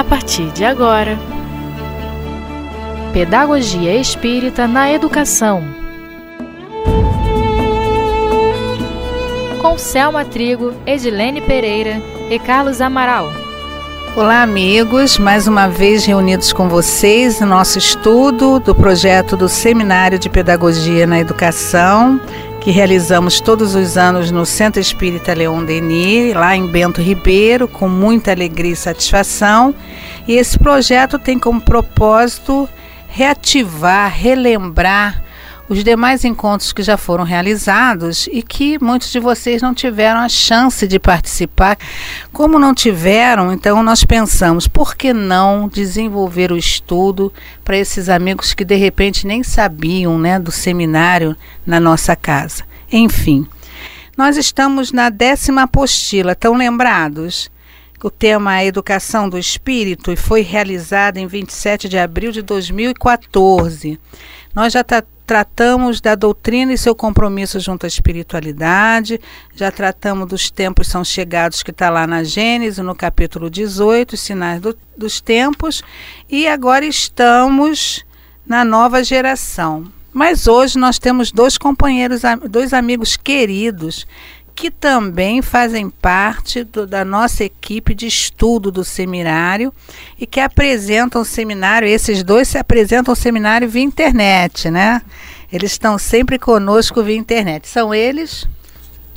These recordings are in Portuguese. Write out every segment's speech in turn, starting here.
a partir de agora. Pedagogia Espírita na Educação. Com Selma Trigo, Edilene Pereira e Carlos Amaral. Olá, amigos, mais uma vez reunidos com vocês no nosso estudo do projeto do Seminário de Pedagogia na Educação, que realizamos todos os anos no Centro Espírita Leon Denis, lá em Bento Ribeiro, com muita alegria e satisfação. E esse projeto tem como propósito reativar, relembrar os demais encontros que já foram realizados e que muitos de vocês não tiveram a chance de participar. Como não tiveram, então nós pensamos, por que não desenvolver o estudo para esses amigos que de repente nem sabiam né, do seminário na nossa casa? Enfim, nós estamos na décima apostila, estão lembrados? O tema é Educação do Espírito e foi realizado em 27 de abril de 2014. Nós já tá tratamos da doutrina e seu compromisso junto à espiritualidade, já tratamos dos tempos são chegados que está lá na Gênesis, no capítulo 18, os sinais do, dos tempos, e agora estamos na nova geração. Mas hoje nós temos dois companheiros, dois amigos queridos que também fazem parte do, da nossa equipe de estudo do seminário e que apresentam o seminário, esses dois se apresentam o seminário via internet, né? Eles estão sempre conosco via internet. São eles?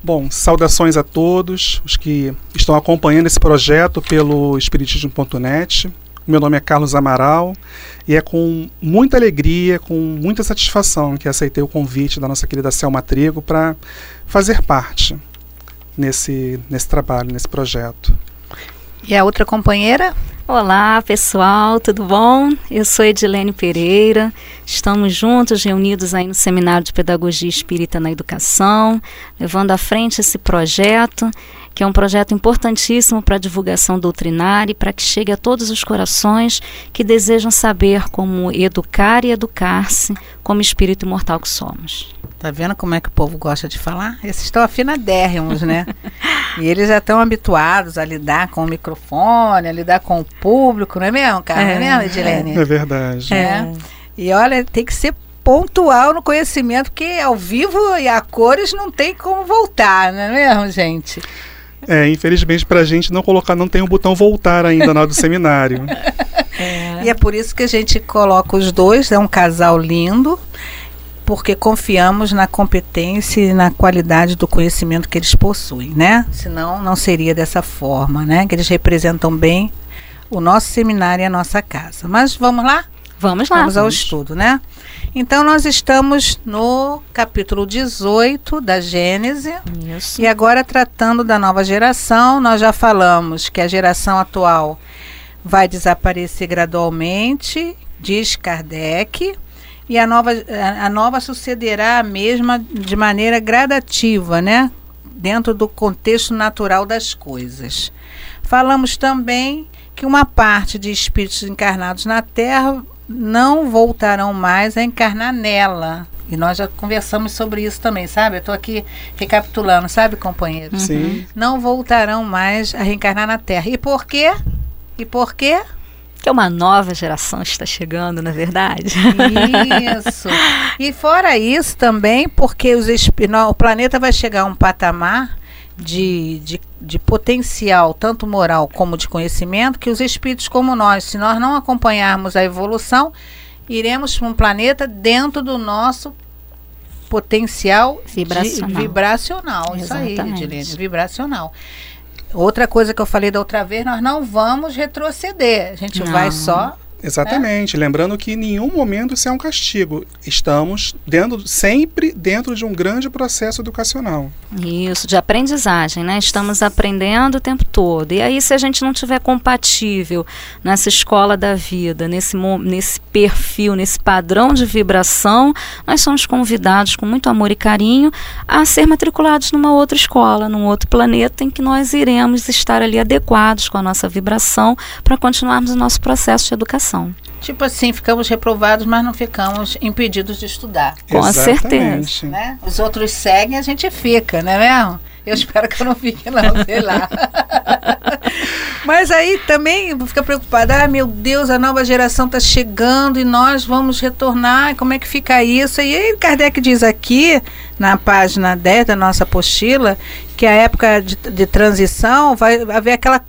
Bom, saudações a todos os que estão acompanhando esse projeto pelo Espiritismo.net. Meu nome é Carlos Amaral e é com muita alegria, com muita satisfação que aceitei o convite da nossa querida Selma Trigo para fazer parte nesse, nesse trabalho, nesse projeto. E a outra companheira? Olá, pessoal, tudo bom? Eu sou Edilene Pereira. Estamos juntos, reunidos aí no Seminário de Pedagogia Espírita na Educação, levando à frente esse projeto, que é um projeto importantíssimo para a divulgação doutrinária e para que chegue a todos os corações que desejam saber como educar e educar-se como espírito imortal que somos. Tá vendo como é que o povo gosta de falar? Esses estão afinadérrimos, né? e eles já estão habituados a lidar com o microfone, a lidar com o público, não é mesmo, cara? É, não é mesmo, Edilene? É verdade. É. E olha, tem que ser pontual no conhecimento, porque ao vivo e a cores não tem como voltar, não é mesmo, gente? É, infelizmente pra gente não colocar, não tem o um botão voltar ainda na hora do seminário. É. E é por isso que a gente coloca os dois, é um casal lindo porque confiamos na competência e na qualidade do conhecimento que eles possuem, né? Senão não seria dessa forma, né? Que eles representam bem o nosso seminário e a nossa casa. Mas vamos lá? Vamos lá. Vamos ao estudo, né? Então nós estamos no capítulo 18 da Gênese. Isso. E agora tratando da nova geração, nós já falamos que a geração atual vai desaparecer gradualmente, diz Kardec e a nova, a nova sucederá a mesma de maneira gradativa, né? Dentro do contexto natural das coisas. Falamos também que uma parte de espíritos encarnados na Terra não voltarão mais a encarnar nela. E nós já conversamos sobre isso também, sabe? Eu estou aqui recapitulando, sabe, companheiro? Sim. Não voltarão mais a reencarnar na Terra. E por quê? E por quê? que uma nova geração está chegando, na é verdade. Isso. E fora isso também, porque os, o planeta vai chegar a um patamar de, de, de, potencial, tanto moral como de conhecimento, que os espíritos como nós, se nós não acompanharmos a evolução, iremos para um planeta dentro do nosso potencial vibracional. Vibracional. Isso aí, Edilene, vibracional. Outra coisa que eu falei da outra vez, nós não vamos retroceder. A gente não. vai só Exatamente. Lembrando que em nenhum momento isso é um castigo. Estamos dentro, sempre dentro de um grande processo educacional. Isso, de aprendizagem, né? Estamos aprendendo o tempo todo. E aí, se a gente não tiver compatível nessa escola da vida, nesse, nesse perfil, nesse padrão de vibração, nós somos convidados com muito amor e carinho a ser matriculados numa outra escola, num outro planeta, em que nós iremos estar ali adequados com a nossa vibração para continuarmos o nosso processo de educação. Tipo assim, ficamos reprovados, mas não ficamos impedidos de estudar. Com Exatamente. certeza. Né? Os outros seguem, a gente fica, não é mesmo? Eu espero que eu não fique, não, sei lá. Mas aí também fica preocupada, ah, meu Deus, a nova geração está chegando e nós vamos retornar, como é que fica isso? E aí Kardec diz aqui, na página 10 da nossa apostila, que a época de, de transição vai haver aquela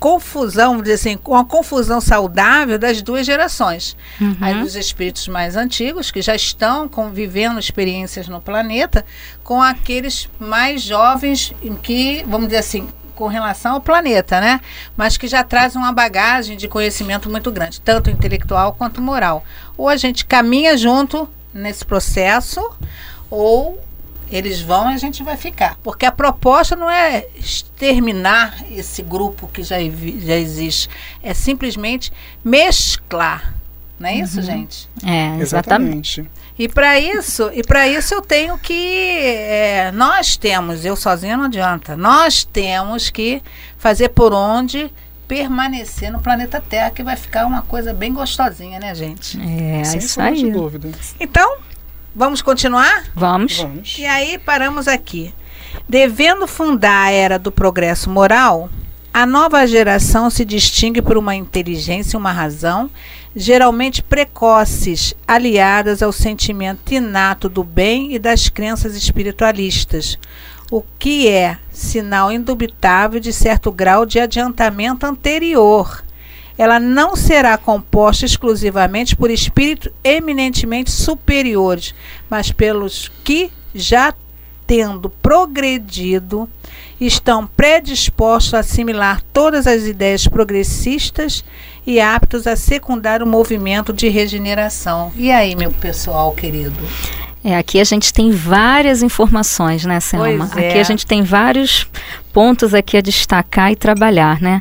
confusão, vamos dizer assim, uma confusão saudável das duas gerações. Uhum. Aí dos espíritos mais antigos, que já estão convivendo experiências no planeta, com aqueles mais jovens, que, vamos dizer assim, com relação ao planeta, né? Mas que já trazem uma bagagem de conhecimento muito grande, tanto intelectual quanto moral. Ou a gente caminha junto nesse processo, ou eles vão e a gente vai ficar. Porque a proposta não é exterminar esse grupo que já, já existe, é simplesmente mesclar. Não é isso, uhum. gente? É, exatamente. E para isso, e para isso eu tenho que é, nós temos, eu sozinha não adianta. Nós temos que fazer por onde permanecer no planeta Terra, que vai ficar uma coisa bem gostosinha, né, gente? É, Sem isso aí. dúvida. Então, Vamos continuar? Vamos. Vamos. E aí paramos aqui. Devendo fundar a era do progresso moral, a nova geração se distingue por uma inteligência e uma razão, geralmente precoces, aliadas ao sentimento inato do bem e das crenças espiritualistas, o que é sinal indubitável de certo grau de adiantamento anterior ela não será composta exclusivamente por espíritos eminentemente superiores, mas pelos que já tendo progredido, estão predispostos a assimilar todas as ideias progressistas e aptos a secundar o movimento de regeneração. E aí, meu pessoal querido? É, aqui a gente tem várias informações, né, Selma? É. Aqui a gente tem vários pontos aqui a destacar e trabalhar, né?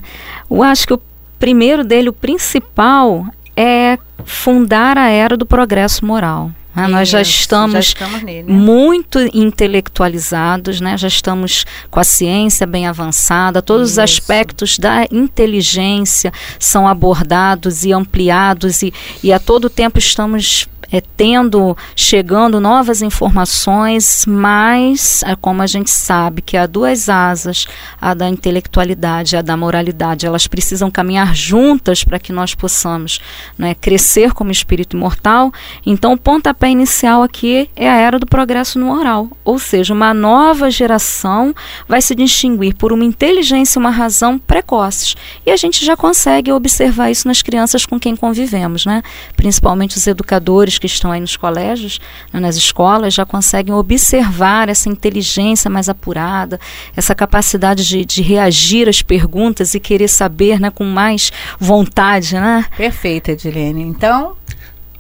Eu acho que o primeiro dele, o principal, é fundar a era do progresso moral. Né? Nós já estamos, já estamos nele, né? muito intelectualizados, né? já estamos com a ciência bem avançada, todos Isso. os aspectos da inteligência são abordados e ampliados, e, e a todo tempo estamos é, tendo, chegando novas informações, mas, é, como a gente sabe que há duas asas, a da intelectualidade e a da moralidade, elas precisam caminhar juntas para que nós possamos né, crescer como espírito imortal. Então, o pontapé inicial aqui é a era do progresso no moral, ou seja, uma nova geração vai se distinguir por uma inteligência e uma razão precoces. E a gente já consegue observar isso nas crianças com quem convivemos, né? principalmente os educadores que estão aí nos colégios, né, nas escolas, já conseguem observar essa inteligência mais apurada, essa capacidade de, de reagir às perguntas e querer saber né, com mais vontade. Né? Perfeita, Edilene. Então,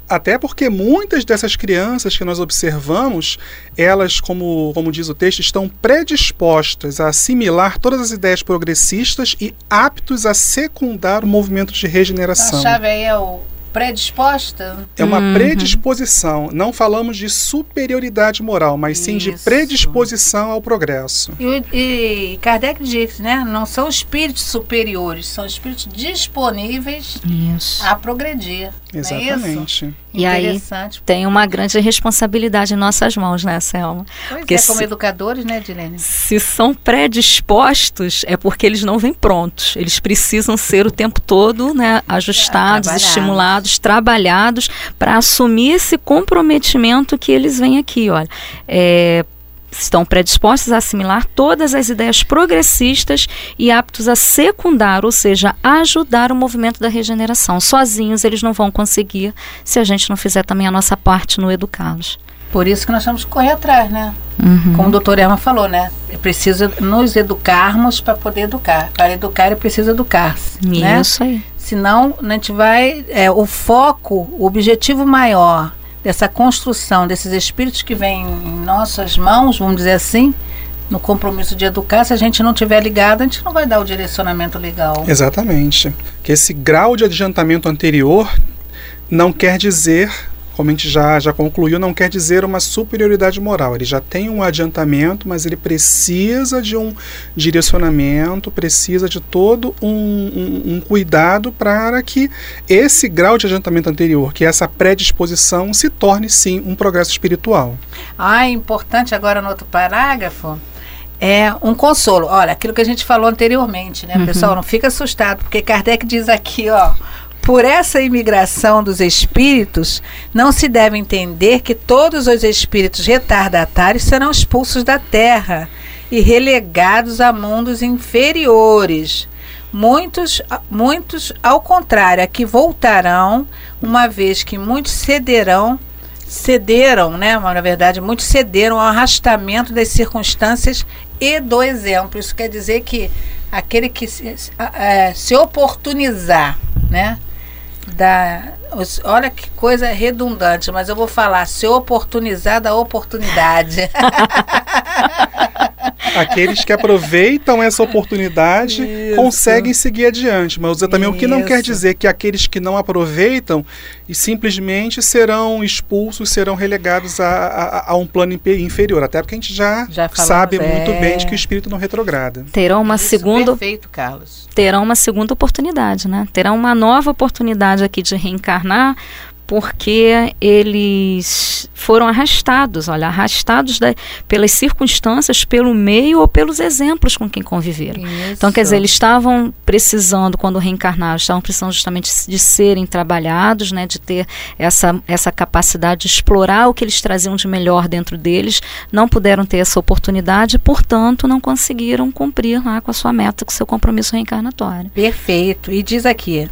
até porque muitas dessas crianças que nós observamos, elas, como, como diz o texto, estão predispostas a assimilar todas as ideias progressistas e aptos a secundar o movimento de regeneração. A chave aí é o predisposta? É uma uhum. predisposição. Não falamos de superioridade moral, mas sim Isso. de predisposição ao progresso. E, e, Kardec diz, né? Não são espíritos superiores, são espíritos disponíveis Isso. a progredir. É Exatamente. É e aí tem uma grande responsabilidade em nossas mãos, né, Selma? Pois porque é, como se, educadores, né, Dilene? Se são predispostos, é porque eles não vêm prontos. Eles precisam ser o tempo todo né, ajustados, estimulados, trabalhados para assumir esse comprometimento que eles vêm aqui, olha. É, estão predispostos a assimilar todas as ideias progressistas e aptos a secundar, ou seja, ajudar o movimento da regeneração. Sozinhos eles não vão conseguir se a gente não fizer também a nossa parte no educá-los. Por isso que nós temos que correr atrás, né? Uhum. Como o doutor Emma falou, né? É preciso nos educarmos para poder educar. Para educar é preciso educar-se. Né? Isso né? aí. Senão, a gente vai. É, o foco, o objetivo maior dessa construção desses espíritos que vêm em nossas mãos, vamos dizer assim, no compromisso de educar, se a gente não tiver ligado, a gente não vai dar o direcionamento legal. Exatamente. Que esse grau de adiantamento anterior não quer dizer como a gente já, já concluiu, não quer dizer uma superioridade moral. Ele já tem um adiantamento, mas ele precisa de um direcionamento, precisa de todo um, um, um cuidado para que esse grau de adiantamento anterior, que é essa predisposição, se torne sim um progresso espiritual. Ah, é importante agora no outro parágrafo é um consolo. Olha, aquilo que a gente falou anteriormente, né? Uhum. Pessoal, não fica assustado, porque Kardec diz aqui, ó. Por essa imigração dos espíritos, não se deve entender que todos os espíritos retardatários serão expulsos da Terra e relegados a mundos inferiores. Muitos, muitos, ao contrário, aqui voltarão, uma vez que muitos cederão, cederam, né? Na verdade, muitos cederam ao arrastamento das circunstâncias e do exemplo. Isso quer dizer que aquele que se, é, se oportunizar, né? Da, olha que coisa redundante, mas eu vou falar se oportunizar da oportunidade. Aqueles que aproveitam essa oportunidade Isso. conseguem seguir adiante. Mas também o que não quer Isso. dizer que aqueles que não aproveitam e simplesmente serão expulsos, serão relegados a, a- a um plano inferior. Até porque a gente já, Já falamos, sabe muito é. bem de que o espírito não retrograda. Terão uma Isso, segunda Perfeito, Carlos. terão uma segunda oportunidade, né? Terão uma nova oportunidade aqui de reencarnar, porque eles foram arrastados, olha, arrastados da- pelas circunstâncias, pelo meio ou pelos exemplos com quem conviveram. Então, quer dizer, eles estavam precisando, quando reencarnaram, estavam precisando justamente de serem trabalhados, né, de ter essa, essa capacidade de explorar o que eles traziam de melhor dentro deles, não puderam ter essa oportunidade, portanto, não conseguiram cumprir lá com a sua meta, com o seu compromisso reencarnatório. Perfeito. E diz aqui: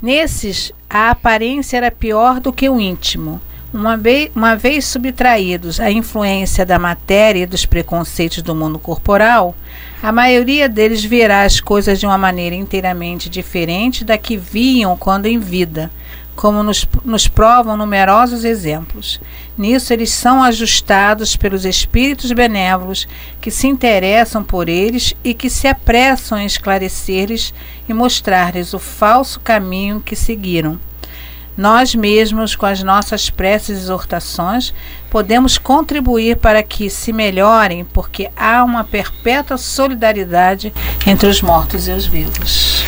nesses, a aparência era pior do que o íntimo. Uma vez, uma vez subtraídos à influência da matéria e dos preconceitos do mundo corporal, a maioria deles verá as coisas de uma maneira inteiramente diferente da que viam quando em vida, como nos, nos provam numerosos exemplos. Nisso, eles são ajustados pelos espíritos benévolos que se interessam por eles e que se apressam em esclarecer-lhes e mostrar-lhes o falso caminho que seguiram. Nós mesmos, com as nossas preces e exortações, podemos contribuir para que se melhorem, porque há uma perpétua solidariedade entre os mortos e os vivos.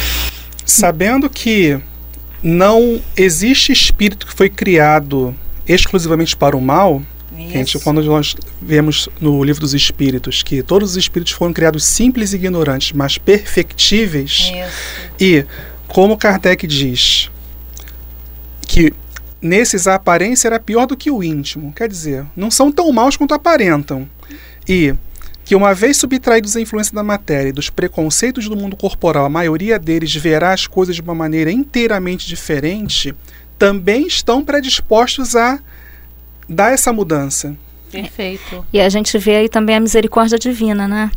Sabendo que não existe espírito que foi criado exclusivamente para o mal, Gente, quando nós vemos no livro dos espíritos que todos os espíritos foram criados simples e ignorantes, mas perfectíveis, Isso. e como Kardec diz que nesses a aparência era pior do que o íntimo, quer dizer, não são tão maus quanto aparentam. E que uma vez subtraídos à influência da matéria e dos preconceitos do mundo corporal, a maioria deles verá as coisas de uma maneira inteiramente diferente, também estão predispostos a dar essa mudança. Perfeito. E a gente vê aí também a misericórdia divina, né?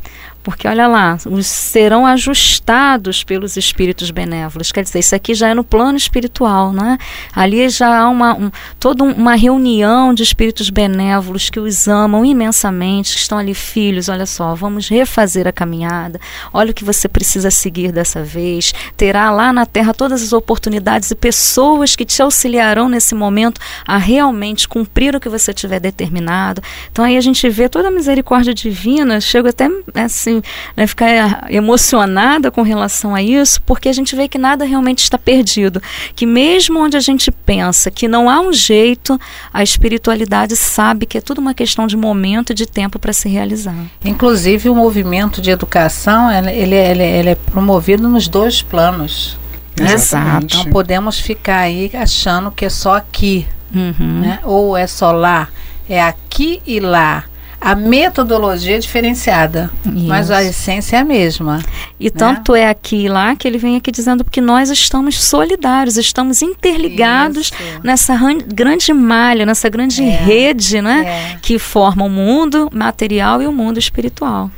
Porque olha lá, os serão ajustados pelos espíritos benévolos. Quer dizer, isso aqui já é no plano espiritual, né? Ali já há uma, um, toda um- uma reunião de espíritos benévolos que os amam imensamente, que estão ali, filhos, olha só, vamos refazer a caminhada. Olha o que você precisa seguir dessa vez. Terá lá na terra todas as oportunidades e pessoas que te auxiliarão nesse momento a realmente cumprir o que você tiver determinado. Então aí a gente vê toda a misericórdia divina, chego até assim, né, ficar emocionada com relação a isso, porque a gente vê que nada realmente está perdido, que mesmo onde a gente pensa que não há um jeito, a espiritualidade sabe que é tudo uma questão de momento e de tempo para se realizar. Inclusive, o movimento de educação ele, ele, ele, é promovido nos dois planos. né? Exatamente. Não podemos ficar aí achando que é só aqui, Uhum. né? ou é só lá. É aqui e lá. A metodologia é diferenciada, mas a Isso. essência é a mesma. E tanto é aqui e lá que ele vem aqui dizendo que nós estamos solidários, estamos interligados Isso. nessa ran- grande malha, nessa grande É. rede, né? É. Que forma o mundo material e o mundo espiritual.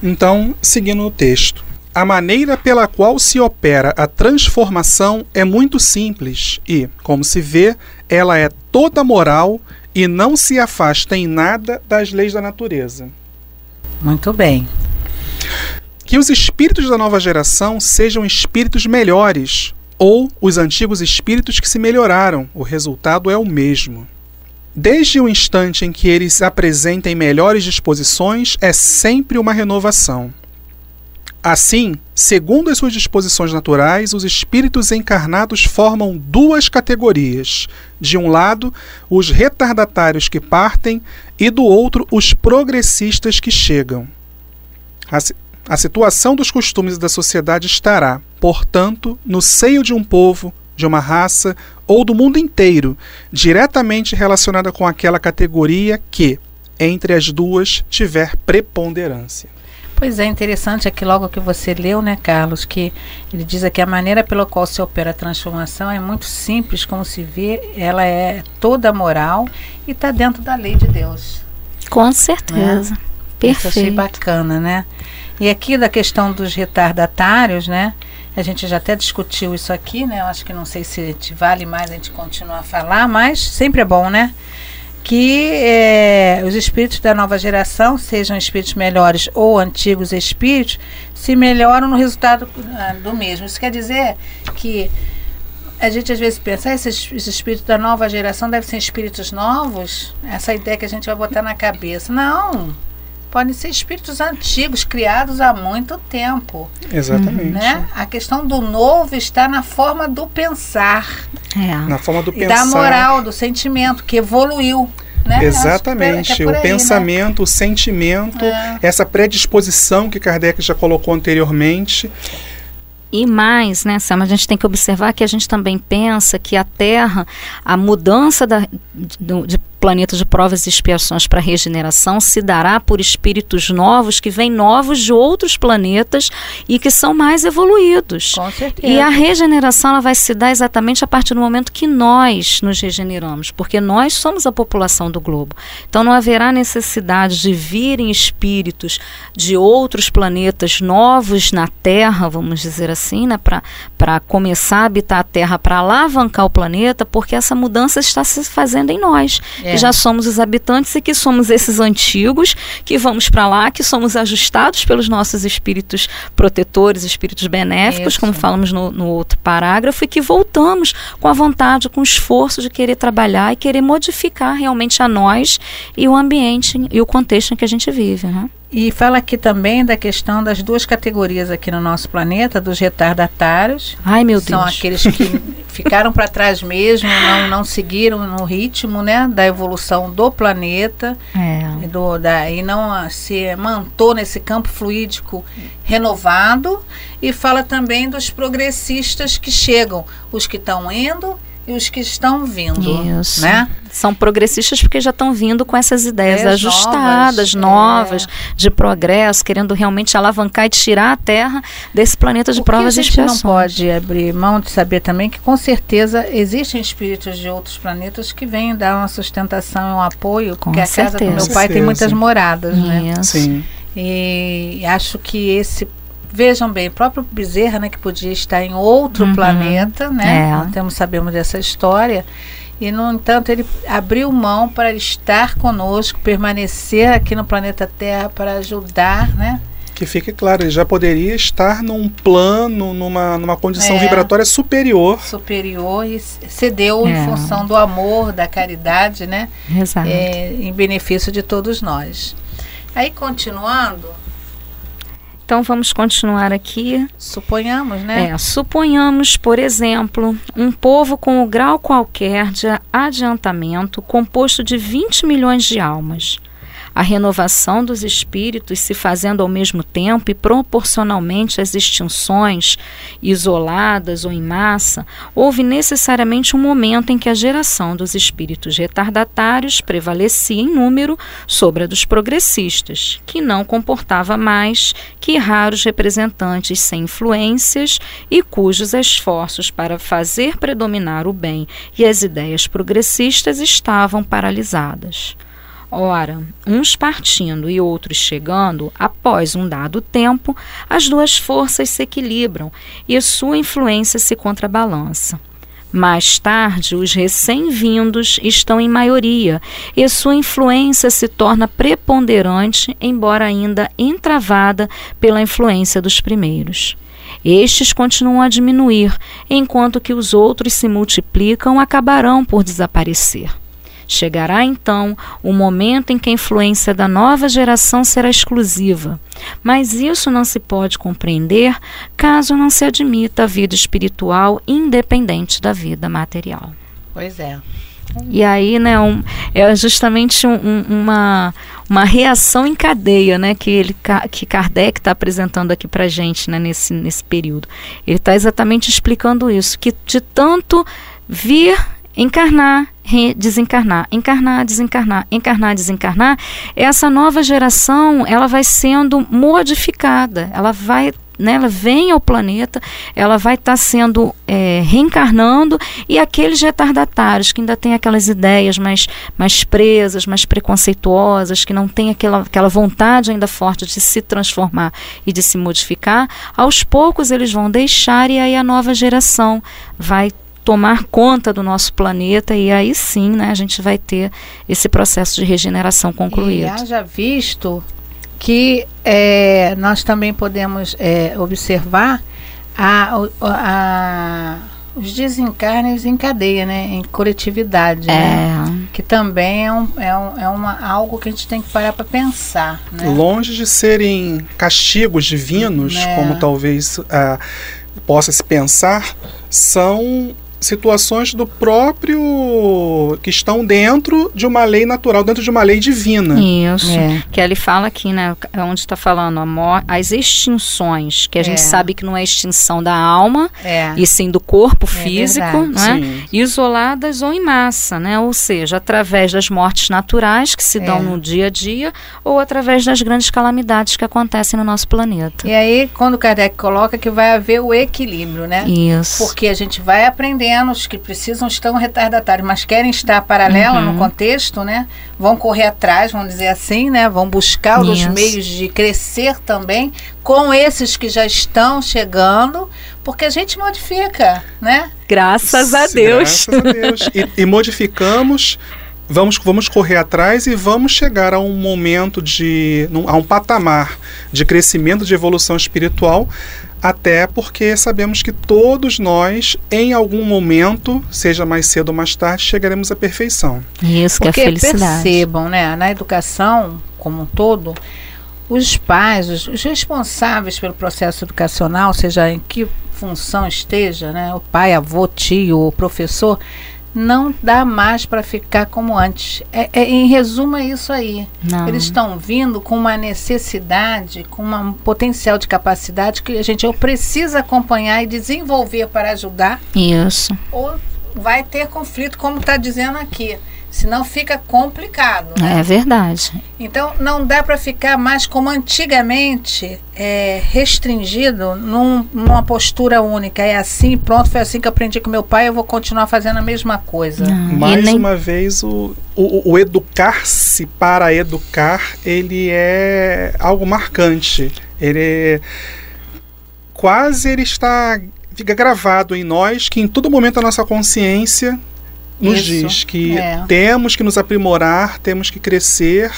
Então, seguindo o texto. A maneira pela qual se opera a transformação é muito simples e, como se vê, ela é toda moral e não se afasta em nada das leis da natureza. Muito bem. Que os espíritos da nova geração sejam espíritos melhores ou os antigos espíritos que se melhoraram, o resultado é o mesmo. Desde o instante em que eles apresentem melhores disposições, é sempre uma renovação. Assim, segundo as suas disposições naturais, os espíritos encarnados formam duas categorias: de um lado, os retardatários que partem, e do outro, os progressistas que chegam. A, a situação dos costumes da sociedade estará, portanto, no seio de um povo, de uma raça ou do mundo inteiro, diretamente relacionada com aquela categoria que, entre as duas, tiver preponderância. Pois é, interessante aqui logo que você leu, né, Carlos, que ele diz aqui a maneira pela qual se opera a transformação é muito simples, como se vê, ela é toda moral e está dentro da lei de Deus. Com certeza. Né? Perfeito. Isso achei bacana, né? E aqui da questão dos retardatários, né? A gente já até discutiu isso aqui, né? Eu acho que não sei se vale mais a gente continuar a falar, mas sempre é bom, né? Que é, os espíritos da nova geração, sejam espíritos melhores ou antigos espíritos, se melhoram no resultado ah, do mesmo. Isso quer dizer que a gente às vezes pensa, ah, esses, esses espíritos da nova geração devem ser espíritos novos, essa ideia que a gente vai botar na cabeça. Não, podem ser espíritos antigos, criados há muito tempo. Exatamente. Né? A questão do novo está na forma do pensar. É. Na forma do e pensar. da moral, do sentimento, que evoluiu. Né? Exatamente. É o aí, pensamento, né? o sentimento, é. essa predisposição que Kardec já colocou anteriormente. E mais, né, Sam, a gente tem que observar que a gente também pensa que a Terra, a mudança da, de, de planeta de provas e expiações para regeneração se dará por espíritos novos que vêm novos de outros planetas e que são mais evoluídos. Com certeza. E a regeneração ela vai se dar exatamente a partir do momento que nós nos regeneramos, porque nós somos a população do globo. Então não haverá necessidade de virem espíritos de outros planetas novos na Terra, vamos dizer assim, né, para começar a habitar a Terra, para alavancar o planeta, porque essa mudança está se fazendo em nós. É é. que já somos os habitantes e que somos esses antigos, que vamos para lá, que somos ajustados pelos nossos espíritos protetores, espíritos benéficos, Isso. como falamos no, no outro parágrafo, e que voltamos com a vontade, com o esforço de querer trabalhar e querer modificar realmente a nós e o ambiente e o contexto em que a gente vive. Né? E fala aqui também da questão das duas categorias aqui no nosso planeta, dos retardatários. Ai, meu Deus. São aqueles que ficaram para trás mesmo, não, não seguiram no ritmo né, da evolução do planeta. É. Do, da, e não se mantou nesse campo fluídico renovado. E fala também dos progressistas que chegam, os que estão indo e os que estão vindo. Isso. Né? São progressistas porque já estão vindo com essas ideias, ideias ajustadas, novas, novas é. de progresso, querendo realmente alavancar e tirar a Terra desse planeta de o provas e expiações. não pode abrir mão de saber também que com certeza existem espíritos de outros planetas que vêm dar uma sustentação e um apoio, com porque certeza. a casa do meu pai tem muitas moradas, né? Isso. né? Sim. E acho que esse Vejam bem, o próprio Bezerra, né, que podia estar em outro uhum. planeta, né? É. Nós temos, sabemos dessa história. E, no entanto, ele abriu mão para estar conosco, permanecer aqui no planeta Terra para ajudar, né? Que fique claro, ele já poderia estar num plano, numa, numa condição é, vibratória superior. Superior e cedeu é. em função do amor, da caridade, né? Exato. É, em benefício de todos nós. Aí, continuando, então vamos continuar aqui. Suponhamos, né? É, suponhamos, por exemplo, um povo com o grau qualquer de adiantamento composto de 20 milhões de almas a renovação dos espíritos se fazendo ao mesmo tempo e proporcionalmente às extinções, isoladas ou em massa, houve necessariamente um momento em que a geração dos espíritos retardatários prevalecia em número sobre a dos progressistas, que não comportava mais que raros representantes sem influências e cujos esforços para fazer predominar o bem e as ideias progressistas estavam paralisadas. Ora, uns partindo e outros chegando, após um dado tempo, as duas forças se equilibram e sua influência se contrabalança. Mais tarde, os recém-vindos estão em maioria e sua influência se torna preponderante, embora ainda entravada pela influência dos primeiros. Estes continuam a diminuir, enquanto que os outros se multiplicam acabarão por desaparecer. Chegará então o momento em que a influência da nova geração será exclusiva, mas isso não se pode compreender caso não se admita a vida espiritual independente da vida material. Pois é. E aí, né, um, é justamente um, um, uma, uma reação em cadeia, né, que, ele, que Kardec está apresentando aqui para gente, né, nesse, nesse período. Ele está exatamente explicando isso, que de tanto vir encarnar, desencarnar, encarnar, desencarnar, encarnar, desencarnar, essa nova geração ela vai sendo modificada, ela vai né, ela vem ao planeta, ela vai estar tá sendo é, reencarnando. E aqueles retardatários que ainda têm aquelas ideias mais, mais presas, mais preconceituosas, que não têm aquela, aquela vontade ainda forte de se transformar e de se modificar, aos poucos eles vão deixar e aí a nova geração vai tomar conta do nosso planeta e aí sim né, a gente vai ter esse processo de regeneração concluído. E haja visto que é, nós também podemos é, observar a, a, os desencarnes em cadeia, né, em coletividade, né? é. né? que também é, um, é, um, é uma, algo que a gente tem que parar para pensar. Né? Longe de serem castigos divinos, é. como talvez uh, possa se pensar, são situações do próprio que estão dentro de uma lei natural, dentro de uma lei divina. Isso. É. Que ele fala aqui, né, é onde está falando a as extinções, que a é. gente sabe que não é extinção da alma, é. e sim do corpo é físico, né? Isoladas ou em massa, né? Ou seja, através das mortes naturais que se dão é. no dia a dia ou através das grandes calamidades que acontecem no nosso planeta. E aí, quando Kardec coloca que vai haver o equilíbrio, né? Isso. Porque a gente vai aprender pequenos que precisam estão retardatários, mas querem estar paralelo uhum. no contexto, né? Vão correr atrás, vamos dizer assim, né? Vão buscar os meios de crescer também com esses que já estão chegando, porque a gente modifica, né? Graças a Deus. Graças a Deus. e, e modificamos vamos, vamos correr atrás e vamos chegar a um momento de. a um patamar de crescimento, de evolução espiritual, até porque sabemos que todos nós, em algum momento, seja mais cedo ou mais tarde, chegaremos à perfeição. Isso que é felicidade. percebam, né, na educação como um todo, os pais, os, os, responsáveis pelo processo educacional, seja em que função esteja, né, o pai, avô, tio, o professor, não dá mais para ficar como antes. É, é, em resumo, é isso aí. Não. Eles estão vindo com uma necessidade, com uma, um potencial de capacidade que a gente ou precisa acompanhar e desenvolver para ajudar. Isso. Ou vai ter conflito, como está dizendo aqui. Senão fica complicado. Né? É verdade. Então não dá para ficar mais como antigamente, é, restringido num, numa postura única. É assim, pronto, foi assim que aprendi com meu pai, eu vou continuar fazendo a mesma coisa. Não, Mais nem... uma vez, o, o, o educar-se para educar, ele é algo marcante. Ele é, quase ele está fica gravado em nós que em todo momento a nossa consciência nos Isso, diz que é. temos que nos aprimorar, temos que crescer,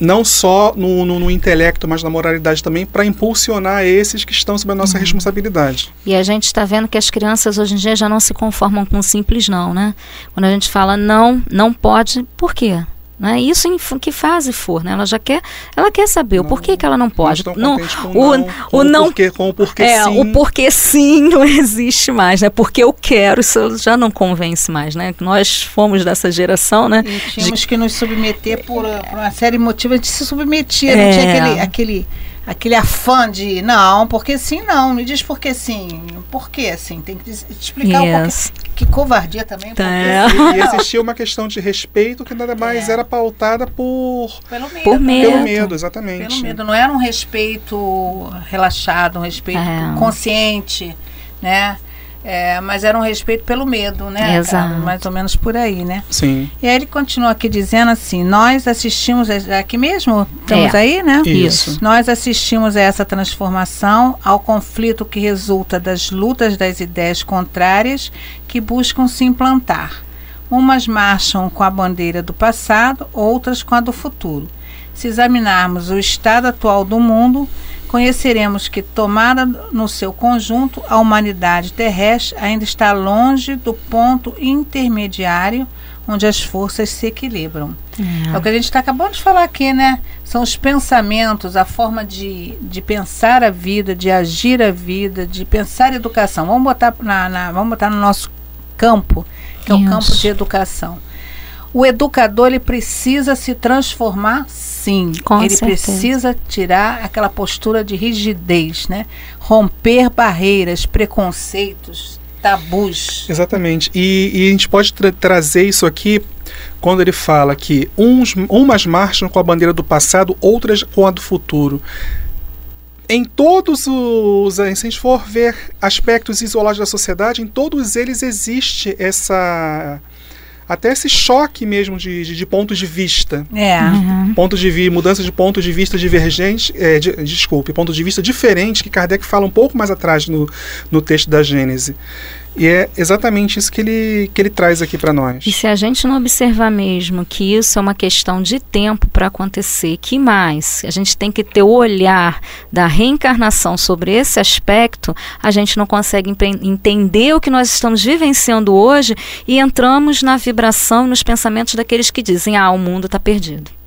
não só no, no, no intelecto, mas na moralidade também, para impulsionar esses que estão sob a nossa uhum. responsabilidade. E a gente está vendo que as crianças hoje em dia já não se conformam com simples não, né? Quando a gente fala não, não pode, por quê? Né? Isso em que fase for, né? Ela já quer, ela quer saber não, o porquê que ela não pode. Não, o, não, o, não, porquê, com o porquê é, sim. o porquê sim não existe mais, né? Porque eu quero, isso já não convence mais, né? Nós fomos dessa geração, né? E tínhamos de... que nos submeter por, por, uma série de motivos, a gente se submetia, é. não tinha aquele, aquele aquele afã de não, porque sim, não, me diz porque sim, por que assim, tem que explicar yes. um Que covardia também. Tá. E, e existia uma questão de respeito que nada mais é. era pautada por pelo medo. Por medo. Pelo medo, exatamente. Pelo medo, não era um respeito relaxado, um respeito é. consciente, né? É, mas era um respeito pelo medo, né? Exato. Mais ou menos por aí, né? Sim. E aí ele continua aqui dizendo assim: nós assistimos, aqui mesmo, estamos é. aí, né? Isso. Nós assistimos a essa transformação, ao conflito que resulta das lutas das ideias contrárias que buscam se implantar. Umas marcham com a bandeira do passado, outras com a do futuro. Se examinarmos o estado atual do mundo, conheceremos que, tomada no seu conjunto, a humanidade terrestre ainda está longe do ponto intermediário onde as forças se equilibram. É, é o que a gente está acabando de falar aqui, né? São os pensamentos, a forma de, de pensar a vida, de agir a vida, de pensar a educação. Vamos botar, na, na vamos botar no nosso campo, que é o campo de educação. O educador ele precisa se transformar sim. Com ele certeza. precisa tirar aquela postura de rigidez, né? Romper barreiras, preconceitos, tabus. Exatamente. E, e a gente pode tra- trazer isso aqui quando ele fala que uns, umas marcham com a bandeira do passado, outras com a do futuro. Em todos os. Se a gente for ver aspectos isolados da sociedade, em todos eles existe essa. Até esse choque mesmo de, de, de pontos de vista. É. Uhum. Pontos de vi, mudança de pontos de vista divergentes, é, de- desculpe, pontos de vista diferentes que Kardec fala um pouco mais atrás no, no texto da Gênese. E é exatamente isso que ele, que ele traz aqui para nós. E se a gente não observar mesmo que isso é uma questão de tempo para acontecer, que mais? A gente tem que ter o olhar da reencarnação sobre esse aspecto, a gente não consegue entender o que nós estamos vivenciando hoje e entramos na vibração nos pensamentos daqueles que dizem: ah, o mundo está perdido.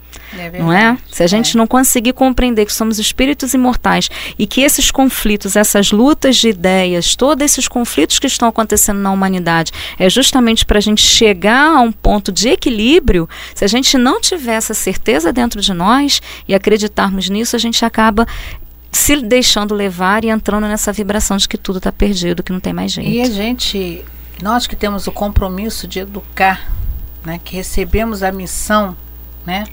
Não é? Se a gente não conseguir compreender que somos espíritos imortais e que esses conflitos, essas lutas de ideias, todos esses conflitos que estão acontecendo na humanidade, é justamente para a gente chegar a um ponto de equilíbrio. Se a gente não tiver essa certeza dentro de nós e acreditarmos nisso, a gente acaba se deixando levar e entrando nessa vibração de que tudo está perdido, que não tem mais jeito. E a gente, nós que temos o compromisso de educar, né, que recebemos a missão, né,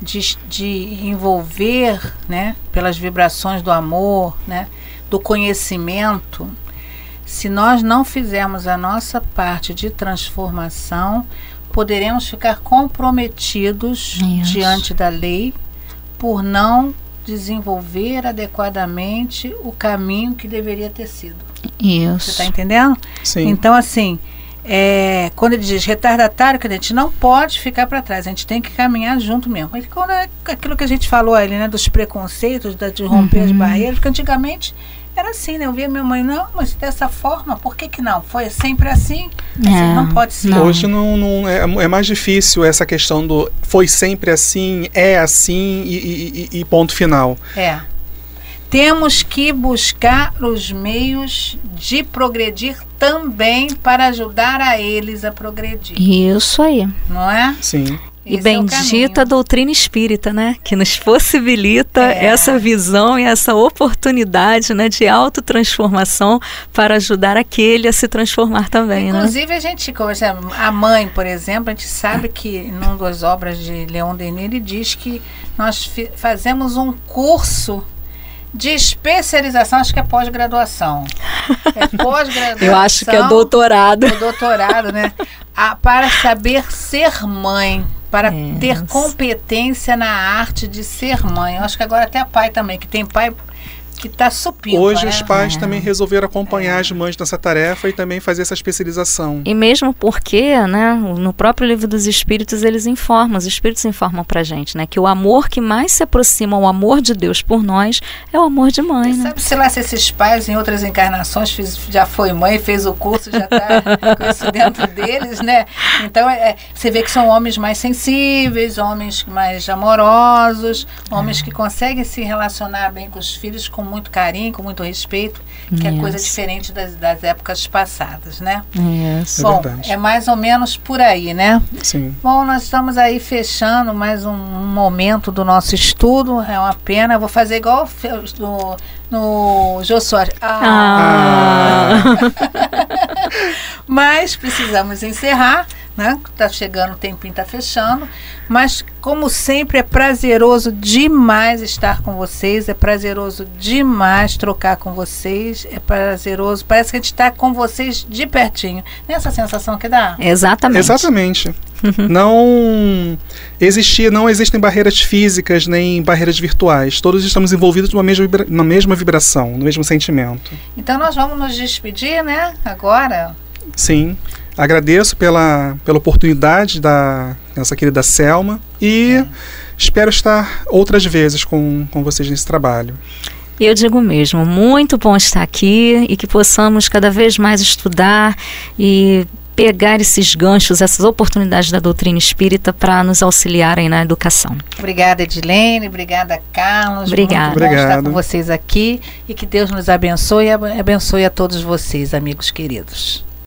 de, de envolver, né, pelas vibrações do amor, né, do conhecimento, se nós não fizermos a nossa parte de transformação, poderemos ficar comprometidos Isso. diante da lei por não desenvolver adequadamente o caminho que deveria ter sido. Você Isso. está entendendo? Sim. Então, assim, é, quando ele diz retardatário, que a gente não pode ficar para trás, a gente tem que caminhar junto mesmo. E quando é aquilo que a gente falou ali, né, dos preconceitos, da, de romper as Uhum. barreiras, porque antigamente era assim, né? Eu via minha mãe, não, mas dessa forma, por que que não? Foi sempre assim? Assim, É, não pode ser. não. Hoje não, não- é, é mais difícil essa questão do foi sempre assim, é assim e, e- e- e ponto final. É. Temos que buscar os meios de progredir também para ajudar a eles a progredir, Isso aí. não é? Sim. E Esse é bendita a caminho. doutrina espírita, né? Que nos possibilita É. essa visão e essa oportunidade né, de autotransformação para ajudar aquele a se transformar também, né? Inclusive, a gente, conversa, a mãe, por exemplo, a gente sabe que numa das obras de Leon Denis, ele diz que nós fazemos um curso de especialização, acho que é pós-graduação. É pós-graduação. Eu acho que é doutorado. o doutorado, né? A- para saber ser mãe, para É. ter competência na arte de ser mãe. Eu acho que agora até pai também, que tem pai que está supimpa, Hoje né? os pais É. também resolveram acompanhar as mães nessa tarefa e também fazer essa especialização. E mesmo porque, né, no próprio livro dos Espíritos eles informam, os Espíritos informam pra gente, né, que o amor que mais se aproxima ao amor de Deus por nós é o amor de mãe, né? Sabe, sei lá, se esses pais em outras encarnações fiz- já foi mãe, fez o curso, já está com isso dentro deles, né? Então, é, você vê que são homens mais sensíveis, homens mais amorosos, homens que conseguem se relacionar bem com os filhos com muito carinho, com muito respeito, que é coisa Isso. diferente das, das épocas passadas, né? Isso. É Bom, verdade. é mais ou menos por aí, né? Sim. Bom, nós estamos aí fechando mais um, um momento do nosso estudo. É uma pena. Eu vou fazer igual no, no Jô Soares. Ah. Ah. Mas precisamos encerrar, né? Tá chegando, o tempinho tá fechando. Mas, como sempre, é prazeroso demais estar com vocês. É prazeroso demais trocar com vocês. É prazeroso. Parece que a gente está com vocês de pertinho. Nessa sensação que dá? Exatamente. Exatamente. não existia, não existem barreiras físicas nem barreiras virtuais. Todos estamos envolvidos numa mesma, vibra- na mesma vibração, no mesmo sentimento. Então nós vamos nos despedir, né? Agora. Sim. Agradeço pela, pela oportunidade da nossa querida Selma e espero estar outras vezes com, com vocês nesse trabalho. Eu digo mesmo, muito bom estar aqui e que possamos cada vez mais estudar e pegar esses ganchos, essas oportunidades da doutrina espírita para nos auxiliarem na educação. Obrigada, Edilene. Obrigada, Carlos. Obrigada. Muito bom estar Obrigado. com vocês aqui e que Deus nos abençoe e ab- abençoe a todos vocês, amigos queridos.